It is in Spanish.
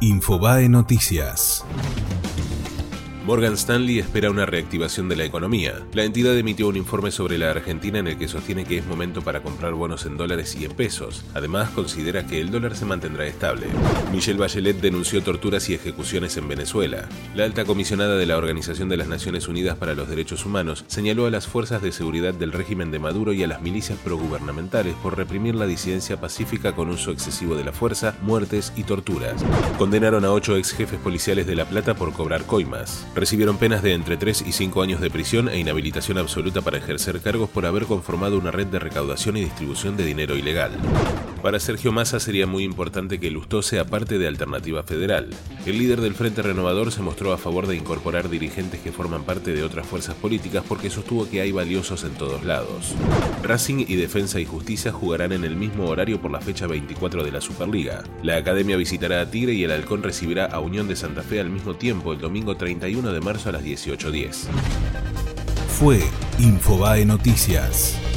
Infobae Noticias. Morgan Stanley espera una reactivación de la economía. La entidad emitió un informe sobre la Argentina en el que sostiene que es momento para comprar bonos en dólares y en pesos. Además, considera que el dólar se mantendrá estable. Michelle Bachelet denunció torturas y ejecuciones en Venezuela. La alta comisionada de la Organización de las Naciones Unidas para los Derechos Humanos señaló a las fuerzas de seguridad del régimen de Maduro y a las milicias progubernamentales por reprimir la disidencia pacífica con uso excesivo de la fuerza, muertes y torturas. Condenaron a ocho ex jefes policiales de La Plata por cobrar coimas recibieron penas de entre 3 y 5 años de prisión e inhabilitación absoluta para ejercer cargos por haber conformado una red de recaudación y distribución de dinero ilegal. Para Sergio Massa sería muy importante que Lustó sea parte de Alternativa Federal. El líder del Frente Renovador se mostró a favor de incorporar dirigentes que forman parte de otras fuerzas políticas porque sostuvo que hay valiosos en todos lados. Racing y Defensa y Justicia jugarán en el mismo horario por la fecha 24 de la Superliga. La academia visitará a Tigre y el Halcón recibirá a Unión de Santa Fe al mismo tiempo el domingo 31 de marzo a las 18.10. Fue Infobae Noticias.